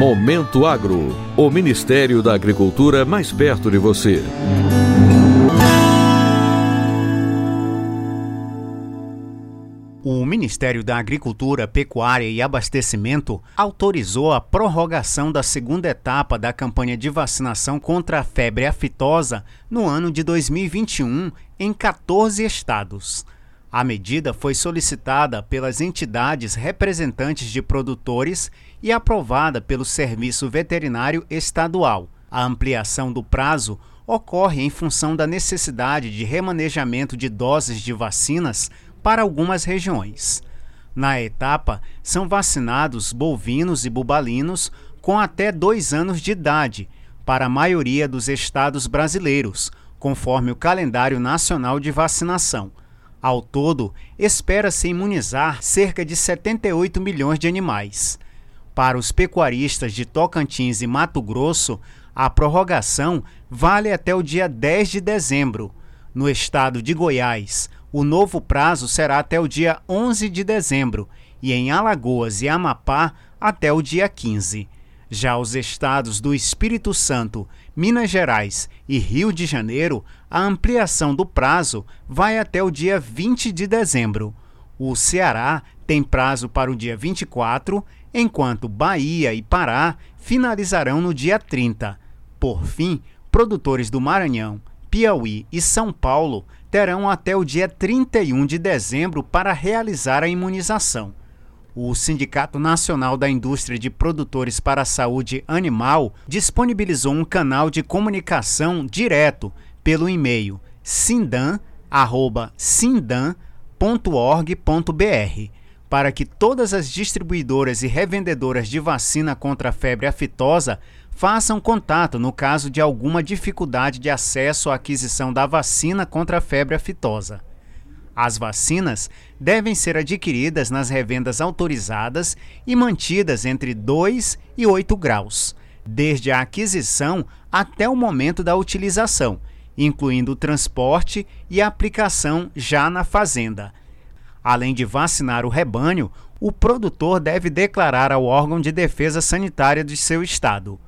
Momento Agro, o Ministério da Agricultura mais perto de você. O Ministério da Agricultura, Pecuária e Abastecimento autorizou a prorrogação da segunda etapa da campanha de vacinação contra a febre aftosa no ano de 2021 em 14 estados. A medida foi solicitada pelas entidades representantes de produtores e aprovada pelo Serviço Veterinário Estadual. A ampliação do prazo ocorre em função da necessidade de remanejamento de doses de vacinas para algumas regiões. Na etapa, são vacinados bovinos e bubalinos com até dois anos de idade, para a maioria dos estados brasileiros, conforme o calendário nacional de vacinação. Ao todo, espera-se imunizar cerca de 78 milhões de animais. Para os pecuaristas de Tocantins e Mato Grosso, a prorrogação vale até o dia 10 de dezembro. No estado de Goiás, o novo prazo será até o dia 11 de dezembro e em Alagoas e Amapá até o dia 15. Já os estados do Espírito Santo, Minas Gerais e Rio de Janeiro, a ampliação do prazo vai até o dia 20 de dezembro. O Ceará tem prazo para o dia 24, enquanto Bahia e Pará finalizarão no dia 30. Por fim, produtores do Maranhão, Piauí e São Paulo terão até o dia 31 de dezembro para realizar a imunização o Sindicato Nacional da Indústria de Produtores para a Saúde Animal disponibilizou um canal de comunicação direto pelo e-mail sindan@sindan.org.br para que todas as distribuidoras e revendedoras de vacina contra a febre aftosa façam contato no caso de alguma dificuldade de acesso à aquisição da vacina contra a febre aftosa. As vacinas devem ser adquiridas nas revendas autorizadas e mantidas entre 2 e 8 graus, desde a aquisição até o momento da utilização, incluindo o transporte e a aplicação já na fazenda. Além de vacinar o rebanho, o produtor deve declarar ao órgão de defesa sanitária de seu estado.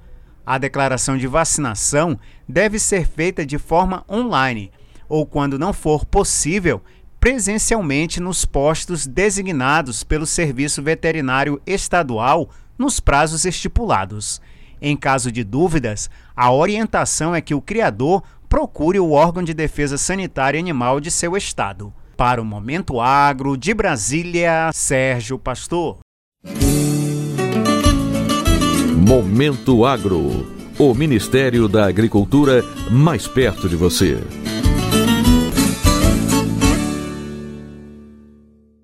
A declaração de vacinação deve ser feita de forma online ou, quando não for possível, presencialmente nos postos designados pelo Serviço Veterinário Estadual nos prazos estipulados. Em caso de dúvidas, a orientação é que o criador procure o órgão de defesa sanitária animal de seu estado. Para o Momento Agro, de Brasília, Sérgio Pastor. Momento Agro. O Ministério da Agricultura mais perto de você.